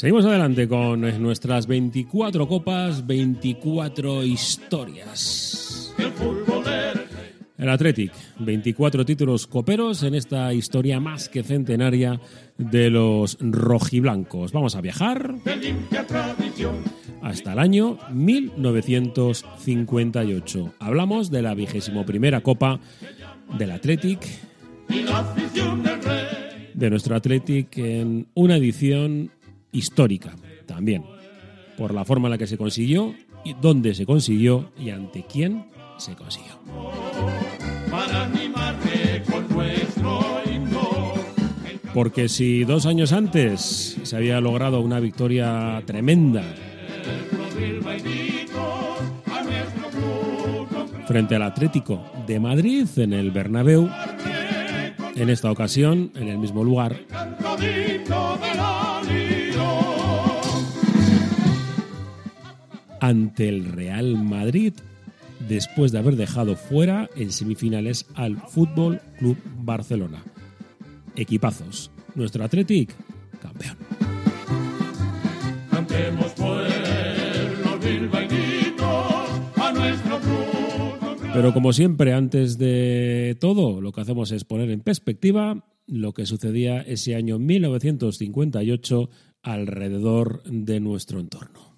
Seguimos adelante con nuestras 24 copas, 24 historias. El Athletic, 24 títulos coperos en esta historia más que centenaria de los rojiblancos. Vamos a viajar hasta el año 1958. Hablamos de la vigésimo primera copa del Athletic, de nuestro Athletic en una edición histórica también, por la forma en la que se consiguió, y dónde se consiguió y ante quién se consiguió. Porque si dos años antes se había logrado una victoria tremenda frente al Atlético de Madrid en el Bernabéu, en esta ocasión, en el mismo lugar, ante el Real Madrid después de haber dejado fuera en semifinales al Fútbol Club Barcelona. Equipazos. Nuestro Athletic, campeón. Pero como siempre, antes de todo, lo que hacemos es poner en perspectiva lo que sucedía ese año 1958 alrededor de nuestro entorno.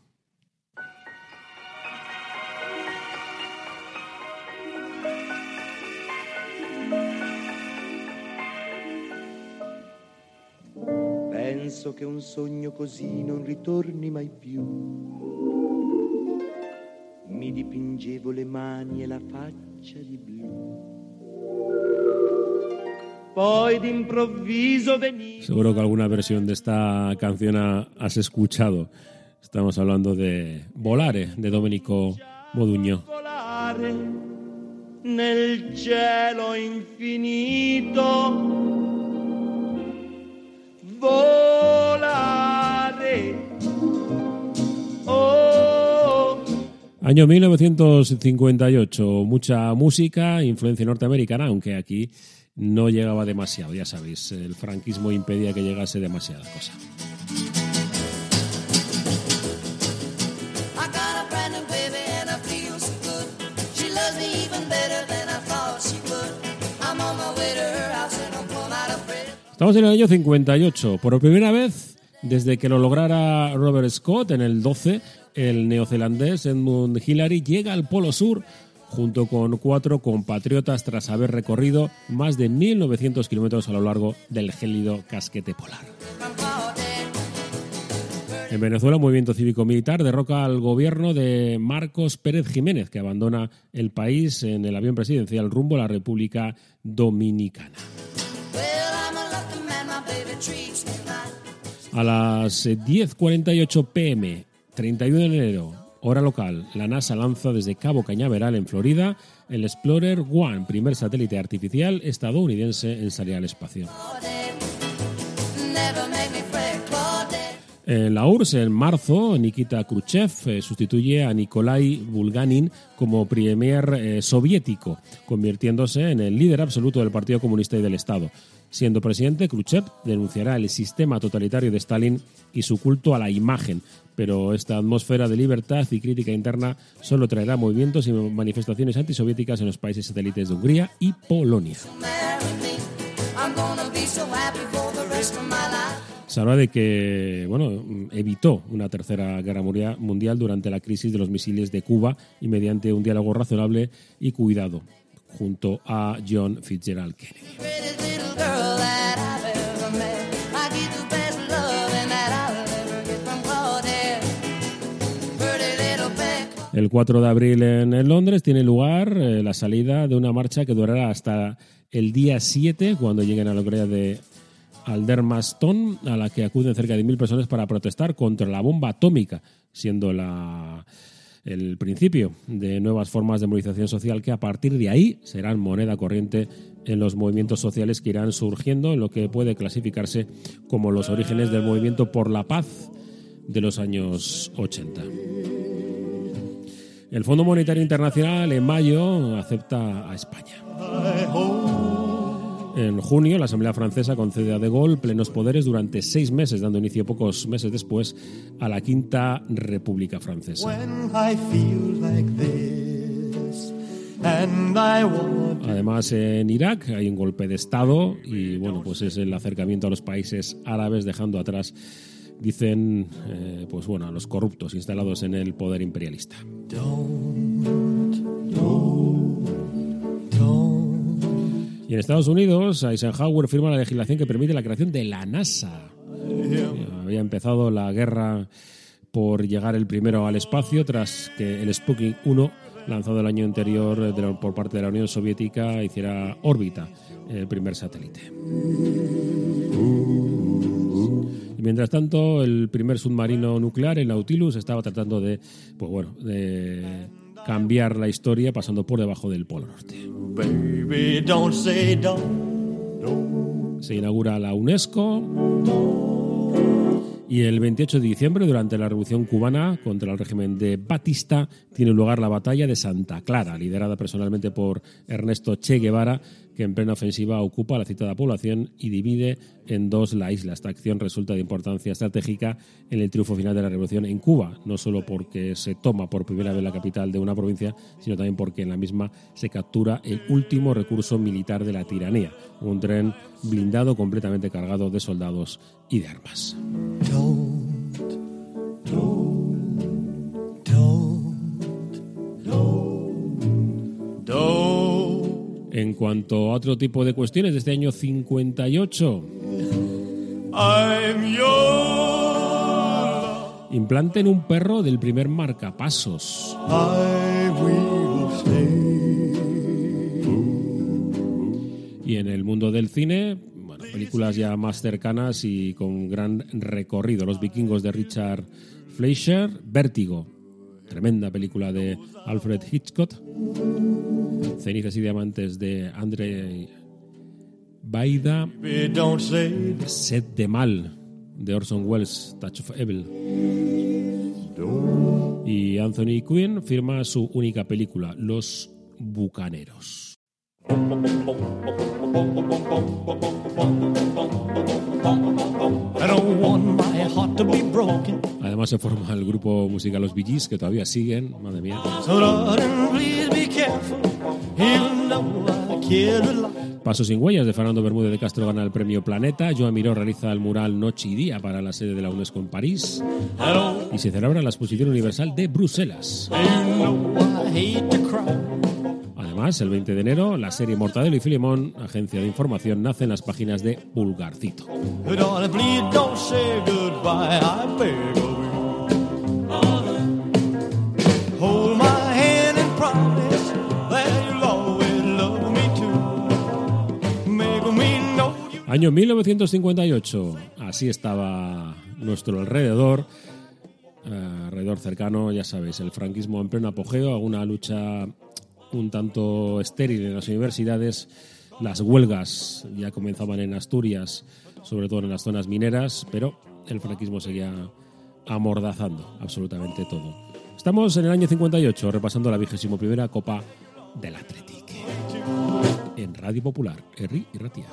Penso che un sogno così non ritorni mai più. Mi dipingevo le mani e la faccia di blu. Poi d'improvviso veniva. Seguro que alguna versión de esta canción has escuchado. Estamos hablando de Volare, de Domenico Moduño. Volare nel cielo infinito volare. Año 1958, mucha música, influencia norteamericana, aunque aquí no llegaba demasiado, ya sabéis, el franquismo impedía que llegase demasiada cosa. Estamos en el año 58. Por primera vez, desde que lo lograra Robert Scott en el 12, el neozelandés Edmund Hillary llega al Polo Sur junto con cuatro compatriotas tras haber recorrido más de 1.900 kilómetros a lo largo del gélido casquete polar. En Venezuela, un movimiento cívico-militar derroca al gobierno de Marcos Pérez Jiménez, que abandona el país en el avión presidencial rumbo a la República Dominicana. A las 10.48 eh, pm, 31 de enero, hora local, la NASA lanza desde Cabo Cañaveral, en Florida, el Explorer One, primer satélite artificial estadounidense en salir al espacio. En la URSS, en marzo, Nikita Khrushchev eh, sustituye a Nikolai Bulganin como premier eh, soviético, convirtiéndose en el líder absoluto del Partido Comunista y del Estado. Siendo presidente, Khrushchev denunciará el sistema totalitario de Stalin y su culto a la imagen, pero esta atmósfera de libertad y crítica interna solo traerá movimientos y manifestaciones antisoviéticas en los países satélites de Hungría y Polonia. Se habla de que bueno, evitó una tercera guerra mundial durante la crisis de los misiles de Cuba y mediante un diálogo razonable y cuidado junto a John Fitzgerald Kennedy. El 4 de abril en, Londres tiene lugar eh, la salida de una marcha que durará hasta el día 7, cuando lleguen a la localidad de Aldermaston, a la que acuden cerca de mil personas para protestar contra la bomba atómica, siendo la, el principio de nuevas formas de movilización social que a partir de ahí serán moneda corriente en los movimientos sociales que irán surgiendo en lo que puede clasificarse como los orígenes del movimiento por la paz de los años 80. El Fondo Monetario Internacional en mayo acepta a España. En junio, la Asamblea Francesa concede a De Gaulle plenos poderes durante seis meses, dando inicio pocos meses después a la Quinta República Francesa. Además, en Irak hay un golpe de Estado y, bueno, pues es el acercamiento a los países árabes, dejando atrás, dicen, eh, pues bueno, a los corruptos instalados en el poder imperialista. Y en Estados Unidos, Eisenhower firma la legislación que permite la creación de la NASA. Había empezado la guerra por llegar el primero al espacio tras que el Sputnik 1, lanzado el año anterior eh, por parte de la Unión Soviética, hiciera órbita el primer satélite. Mientras tanto, el primer submarino nuclear, el Nautilus, estaba tratando de, pues bueno, de cambiar la historia pasando por debajo del Polo Norte. baby don't say don't se inaugura la UNESCO y el 28 de diciembre, durante la Revolución Cubana contra el régimen de Batista, tiene lugar la batalla de Santa Clara, liderada personalmente por Ernesto Che Guevara, que en plena ofensiva ocupa la citada población y divide en dos la isla. Esta acción resulta de importancia estratégica en el triunfo final de la revolución en Cuba, no solo porque se toma por primera vez la capital de una provincia, sino también porque en la misma se captura el último recurso militar de la tiranía, un tren blindado completamente cargado de soldados y de armas. En cuanto a otro tipo de cuestiones de este año 58, I'm your implanten un perro del primer marcapasos. Y en el mundo del cine, bueno, películas ya más cercanas y con gran recorrido. Los vikingos de Richard Fleischer, Vértigo, tremenda película de Alfred Hitchcock. Cenizas y diamantes de André Baida, Sed de Mal de Orson Welles, Touch of Evil. Y Anthony Quinn firma su única película, Los Bucaneros. Además se forma el grupo musical Los Gees, que todavía siguen, madre mía. Paso sin huellas de Fernando Bermúdez de Castro gana el premio Planeta. Joan Miró realiza el mural Noche y Día para la sede de la UNESCO en París. Y se celebra la Exposición Universal de Bruselas. El 20 de enero, la serie Mortadelo y Filemón, agencia de información, nace en las páginas de Pulgarcito. Año 1958. Así estaba nuestro alrededor. eh, alrededor cercano, ya sabéis, el franquismo en pleno apogeo, alguna lucha un tanto estéril en las universidades. Las huelgas ya comenzaban en Asturias, sobre todo en las zonas mineras, pero el franquismo seguía amordazando absolutamente todo. Estamos en el año 58, repasando la vigésimo primera Copa del Athletic. En Radio Popular, Herri y Ratia.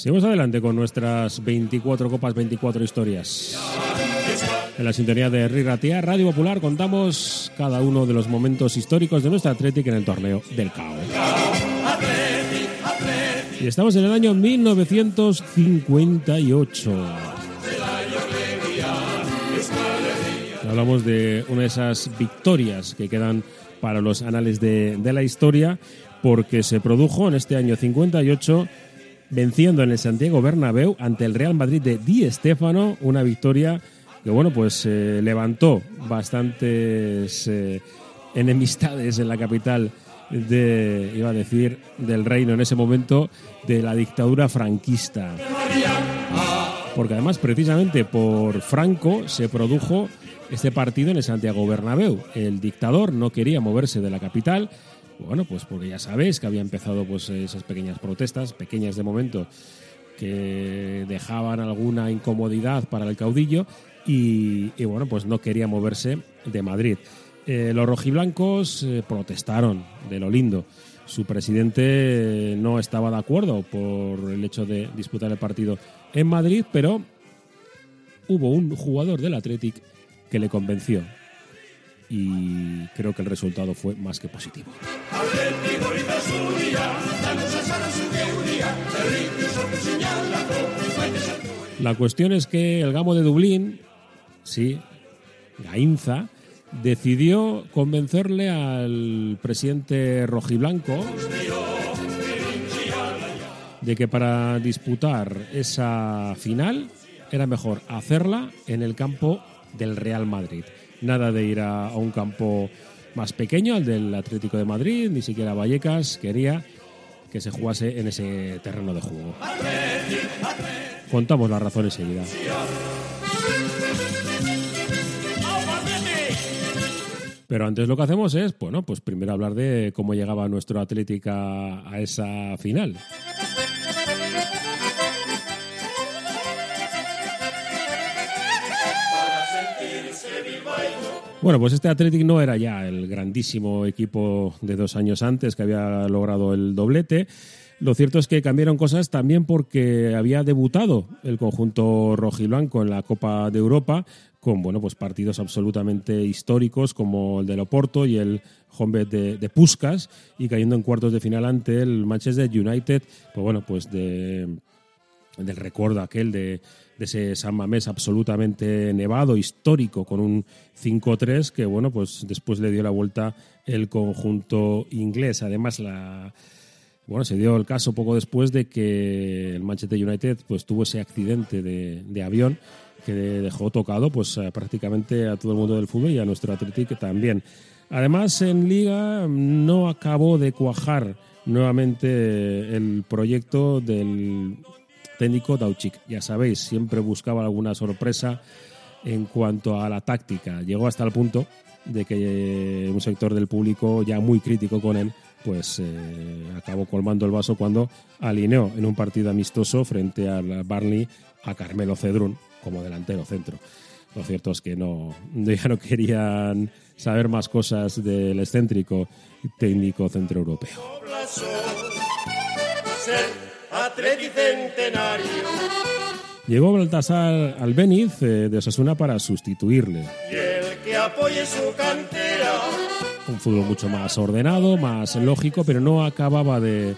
Seguimos adelante con nuestras 24 copas, 24 historias. En la sintonía de Riratia, Radio Popular, contamos cada uno de los momentos históricos de nuestra Atlética en el torneo del CAO. Y estamos en el año 1958. Hablamos de una de esas victorias que quedan para los anales de, de la historia, porque se produjo en este año 58 venciendo en el Santiago Bernabéu ante el Real Madrid de Di Stéfano, una victoria que bueno pues eh, levantó bastantes eh, enemistades en la capital de, iba a decir, del reino en ese momento de la dictadura franquista. Porque además, precisamente por Franco se produjo este partido en el Santiago Bernabéu. El dictador no quería moverse de la capital, bueno, pues porque ya sabéis que había empezado pues esas pequeñas protestas, pequeñas de momento, que dejaban alguna incomodidad para el caudillo y, bueno, pues no quería moverse de Madrid. Eh, los rojiblancos eh, protestaron de lo lindo. Su presidente eh, no estaba de acuerdo por el hecho de disputar el partido en Madrid, pero hubo un jugador del Athletic que le convenció y creo que el resultado fue más que positivo. La cuestión es que el Gamo de Dublín, sí, Gainza, decidió convencerle al presidente rojiblanco de que para disputar esa final era mejor hacerla en el campo del Real Madrid. Nada de ir a, un campo más pequeño, al del Atlético de Madrid, ni siquiera Vallecas quería que se jugase en ese terreno de juego. Contamos las razones seguidas. Pero antes lo que hacemos es, bueno, pues primero hablar de cómo llegaba nuestro Atlética a esa final. Bueno, pues este Athletic no era ya el grandísimo equipo de dos años antes que había logrado el doblete. Lo cierto es que cambiaron cosas también porque había debutado el conjunto rojiblanco en la Copa de Europa con bueno, pues partidos absolutamente históricos como el del Oporto y el Honved de, de y cayendo en cuartos de final ante el Manchester United, pues bueno, pues de, del recuerdo aquel de, de ese San Mamés absolutamente nevado, histórico, con un 5-3 que, bueno, pues después le dio la vuelta el conjunto inglés. Además, la, bueno, se dio el caso poco después de que el Manchester United pues tuvo ese accidente de, de avión que dejó tocado pues prácticamente a todo el mundo del fútbol y a nuestro Athletic también. Además, en Liga no acabó de cuajar nuevamente el proyecto del técnico Dauchik. Ya sabéis, siempre buscaba alguna sorpresa en cuanto a la táctica. Llegó hasta el punto de que un sector del público ya muy crítico con él, pues eh, acabó colmando el vaso cuando alineó en un partido amistoso frente al Barney a Carmelo Cedrún como delantero centro. Lo cierto es que no, ya no querían saber más cosas del excéntrico técnico centroeuropeo. Llegó Baltasar Albéniz eh, de Osasuna para sustituirle. Y el que apoye su cantera. Un fútbol mucho más ordenado, más lógico, pero no acababa de,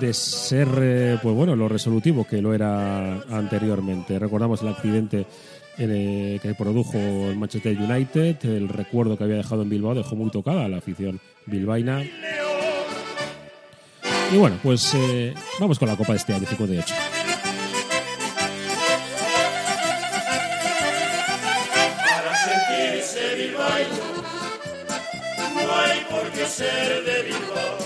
de ser eh, pues bueno lo resolutivo que lo era anteriormente. Recordamos el accidente en el que produjo el Manchester United, el recuerdo que había dejado en Bilbao dejó muy tocada a la afición bilbaína. Y bueno, pues eh, vamos con la Copa de este año, 58. Para sentirse bilbaíno, no hay por qué ser de Bilbao.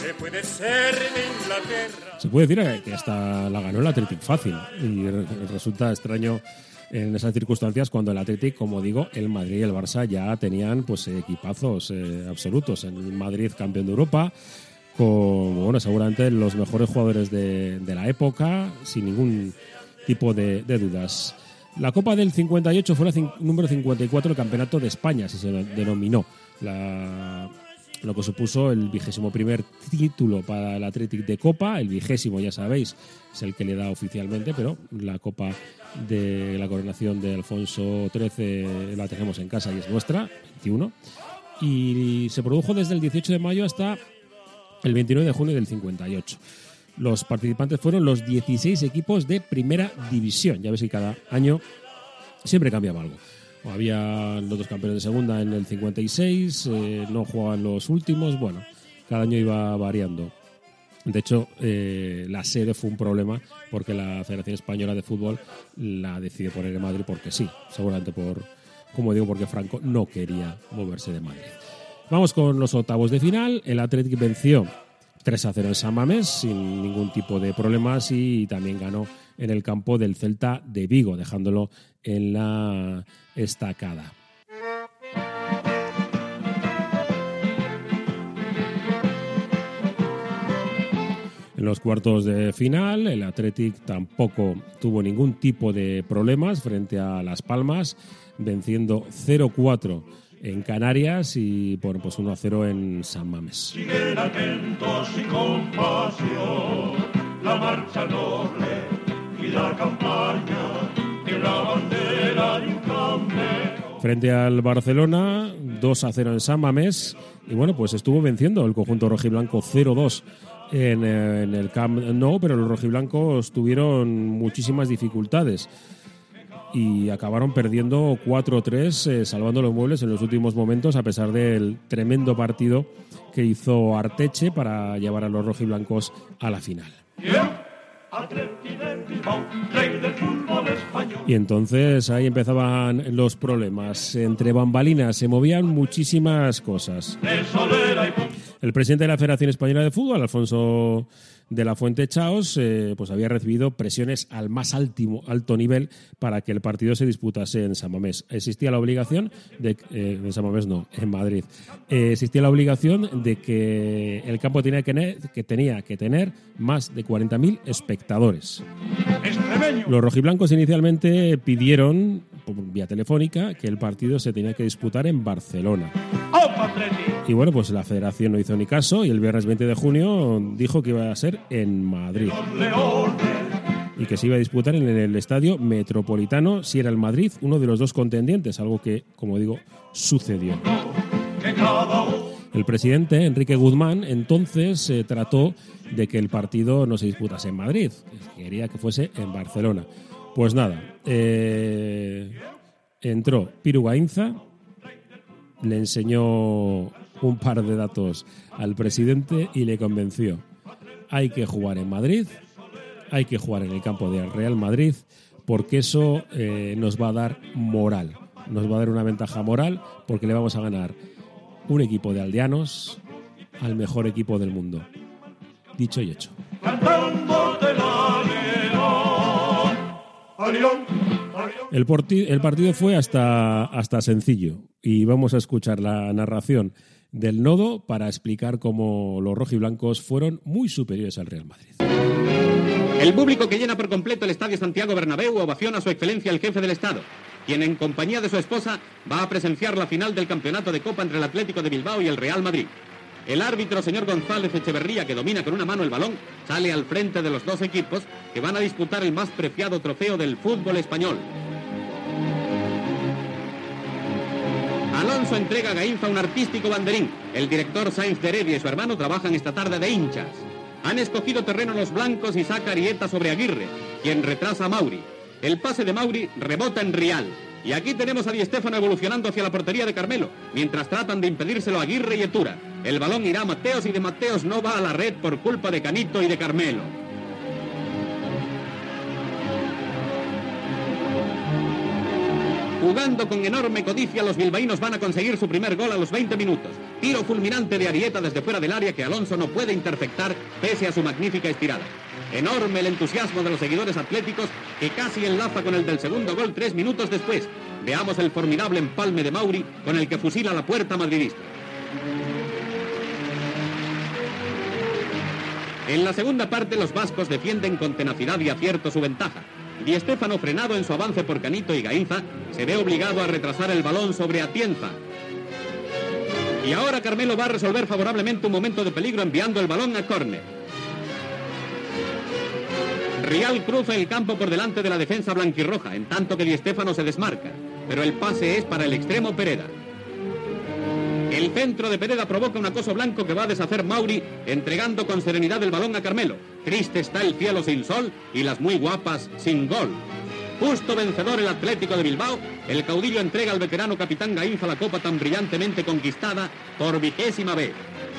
Se puede ser de Inglaterra. Se puede decir que hasta la ganó el Athletic fácil y re- resulta extraño en esas circunstancias cuando el Athletic, como digo, el Madrid y el Barça ya tenían pues equipazos eh, absolutos. El Madrid campeón de Europa con bueno seguramente los mejores jugadores de, la época sin ningún tipo de, dudas. La Copa del 58 fue la número 54 del Campeonato de España, así se denominó. La, lo que supuso el vigésimo primer título para el Athletic de Copa, el vigésimo ya sabéis es el que le da oficialmente, pero la Copa de la coronación de Alfonso XIII la tenemos en casa y es nuestra, 21, y se produjo desde el 18 de mayo hasta el 29 de junio del 58. Los participantes fueron los 16 equipos de primera división. Ya ves que cada año siempre cambiaba algo. Había los dos campeones de segunda en el 56, eh, no jugaban los últimos, bueno, cada año iba variando. De hecho, eh, la sede fue un problema porque la Federación Española de Fútbol la decidió poner en Madrid porque sí, seguramente por, como digo, porque Franco no quería moverse de Madrid. Vamos con los octavos de final. El Athletic venció 3 a 0 en San Mamés sin ningún tipo de problemas y también ganó en el campo del Celta de Vigo, dejándolo en la estacada. En los cuartos de final, el Athletic tampoco tuvo ningún tipo de problemas frente a Las Palmas, venciendo 0-4 en Canarias y bueno, pues 1-0 en San Mames. Siguen atentos y con pasión la marcha noble y la campaña de la bandera y un campero. Frente al Barcelona, 2 a 0 en San Mamés. Y bueno, pues estuvo venciendo el conjunto rojiblanco 0-2 en, eh, en el Camp Nou, pero los rojiblancos tuvieron muchísimas dificultades y acabaron perdiendo 4-3, eh, salvando los muebles en los últimos momentos, a pesar del tremendo partido que hizo Arteche para llevar a los rojiblancos a la final. Y entonces ahí empezaban los problemas. Entre bambalinas se movían muchísimas cosas. El presidente de la Federación Española de Fútbol, Alfonso de la Fuente Chaos, eh, pues había recibido presiones al más altimo- alto nivel para que el partido se disputase en San Mamés. Existía la obligación de eh, en San Mamés no, en Madrid. Eh, existía la obligación de que el campo tenía que, ne- que tenía que tener más de 40.000 espectadores. Los rojiblancos inicialmente pidieron por vía telefónica que el partido se tenía que disputar en Barcelona. Y bueno, pues la federación no hizo ni caso y el viernes 20 de junio dijo que iba a ser en Madrid y que se iba a disputar en el estadio metropolitano si era el Madrid uno de los dos contendientes, algo que, como digo, sucedió. El presidente, Enrique Guzmán, entonces eh, trató de que el partido no se disputase en Madrid, quería que fuese en Barcelona. Pues nada, eh, entró Piru Gainza, le enseñó un par de datos al presidente y le convenció. Hay que jugar en Madrid, hay que jugar en el campo del Real Madrid, porque eso eh, nos va a dar moral, nos va a dar una ventaja moral, porque le vamos a ganar un equipo de aldeanos al mejor equipo del mundo. Dicho y hecho. El, el partido fue hasta, hasta sencillo y vamos a escuchar la narración del nodo para explicar cómo los rojiblancos fueron muy superiores al Real Madrid. El público que llena por completo el Estadio Santiago Bernabéu ovaciona a su excelencia el jefe del Estado, quien en compañía de su esposa va a presenciar la final del campeonato de Copa entre el Atlético de Bilbao y el Real Madrid. El árbitro, señor González Echeverría, que domina con una mano el balón, sale al frente de los dos equipos que van a disputar el más preciado trofeo del fútbol español. Alonso entrega a Gainza un artístico banderín. El director Sainz de Heredia y su hermano trabajan esta tarde de hinchas. Han escogido terreno los blancos y saca Arieta sobre Aguirre, quien retrasa a Mauri. El pase de Mauri rebota en Rial. Y aquí tenemos a Di Stéfano evolucionando hacia la portería de Carmelo, mientras tratan de impedírselo a Aguirre y Etura. El balón irá a Mateos y de Mateos no va a la red por culpa de Canito y de Carmelo. Jugando con enorme codicia, los bilbaínos van a conseguir su primer gol a los 20 minutos. Tiro fulminante de Arieta desde fuera del área que Alonso no puede interceptar pese a su magnífica estirada. Enorme el entusiasmo de los seguidores atléticos que casi enlaza con el del segundo gol tres minutos después. Veamos el formidable empalme de Mauri con el que fusila la puerta madridista. En la segunda parte los vascos defienden con tenacidad y acierto su ventaja. Di Stéfano, frenado en su avance por Canito y Gainza, se ve obligado a retrasar el balón sobre Atienza. Y ahora Carmelo va a resolver favorablemente un momento de peligro enviando el balón a córner. Rial cruza el campo por delante de la defensa blanquirroja, en tanto que Di Stéfano se desmarca. Pero el pase es para el extremo Pereda. El centro de Pereda provoca un acoso blanco que va a deshacer Mauri, entregando con serenidad el balón a Carmelo. Triste está el cielo sin sol y las muy guapas sin gol. Justo vencedor el Atlético de Bilbao, el caudillo entrega al veterano capitán Gainza la copa tan brillantemente conquistada por vigésima vez.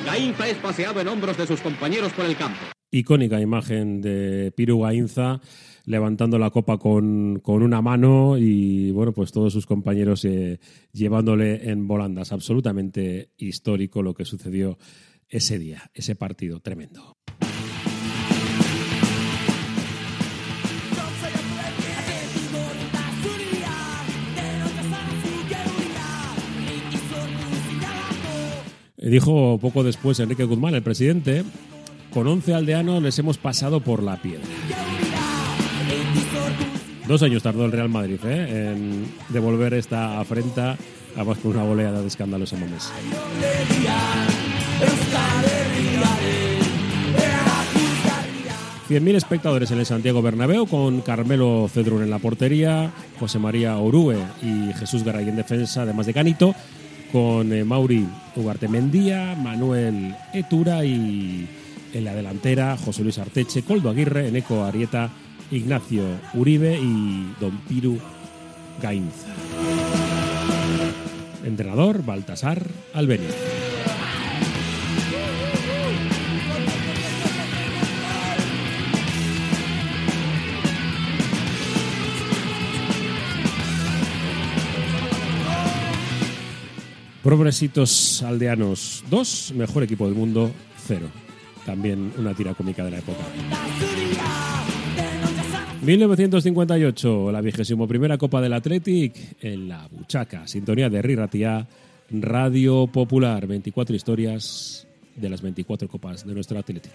Gainza es paseado en hombros de sus compañeros por el campo. icónica imagen de Piru Gainza levantando la copa con, con una mano y bueno, pues todos sus compañeros eh, llevándole en volandas. Absolutamente histórico lo que sucedió ese día, ese partido tremendo. Dijo poco después Enrique Guzmán, el presidente, con 11 aldeanos les hemos pasado por la piedra. Dos años tardó el Real Madrid ¿eh? en devolver esta afrenta, además con una goleada de escándalos en Momés. 100.000 espectadores en el Santiago Bernabéu con Carmelo Cedrún en la portería, José María Orue y Jesús Garay en defensa, además de Canito, con eh, Mauri Ugarte Mendía, Manuel Etura y en la delantera José Luis Arteche, Coldo Aguirre, Eneco Arieta, Ignacio Uribe y Don Piru Gainza. Entrenador Baltasar Albeni. Progresitos Aldeanos 2, mejor equipo del mundo 0. También una tira cómica de la época. 1958, la vigésimo primera Copa del Athletic en la Buchaca. Sintonía de Riratia, Radio Popular. 24 historias de las 24 copas de nuestro Athletic.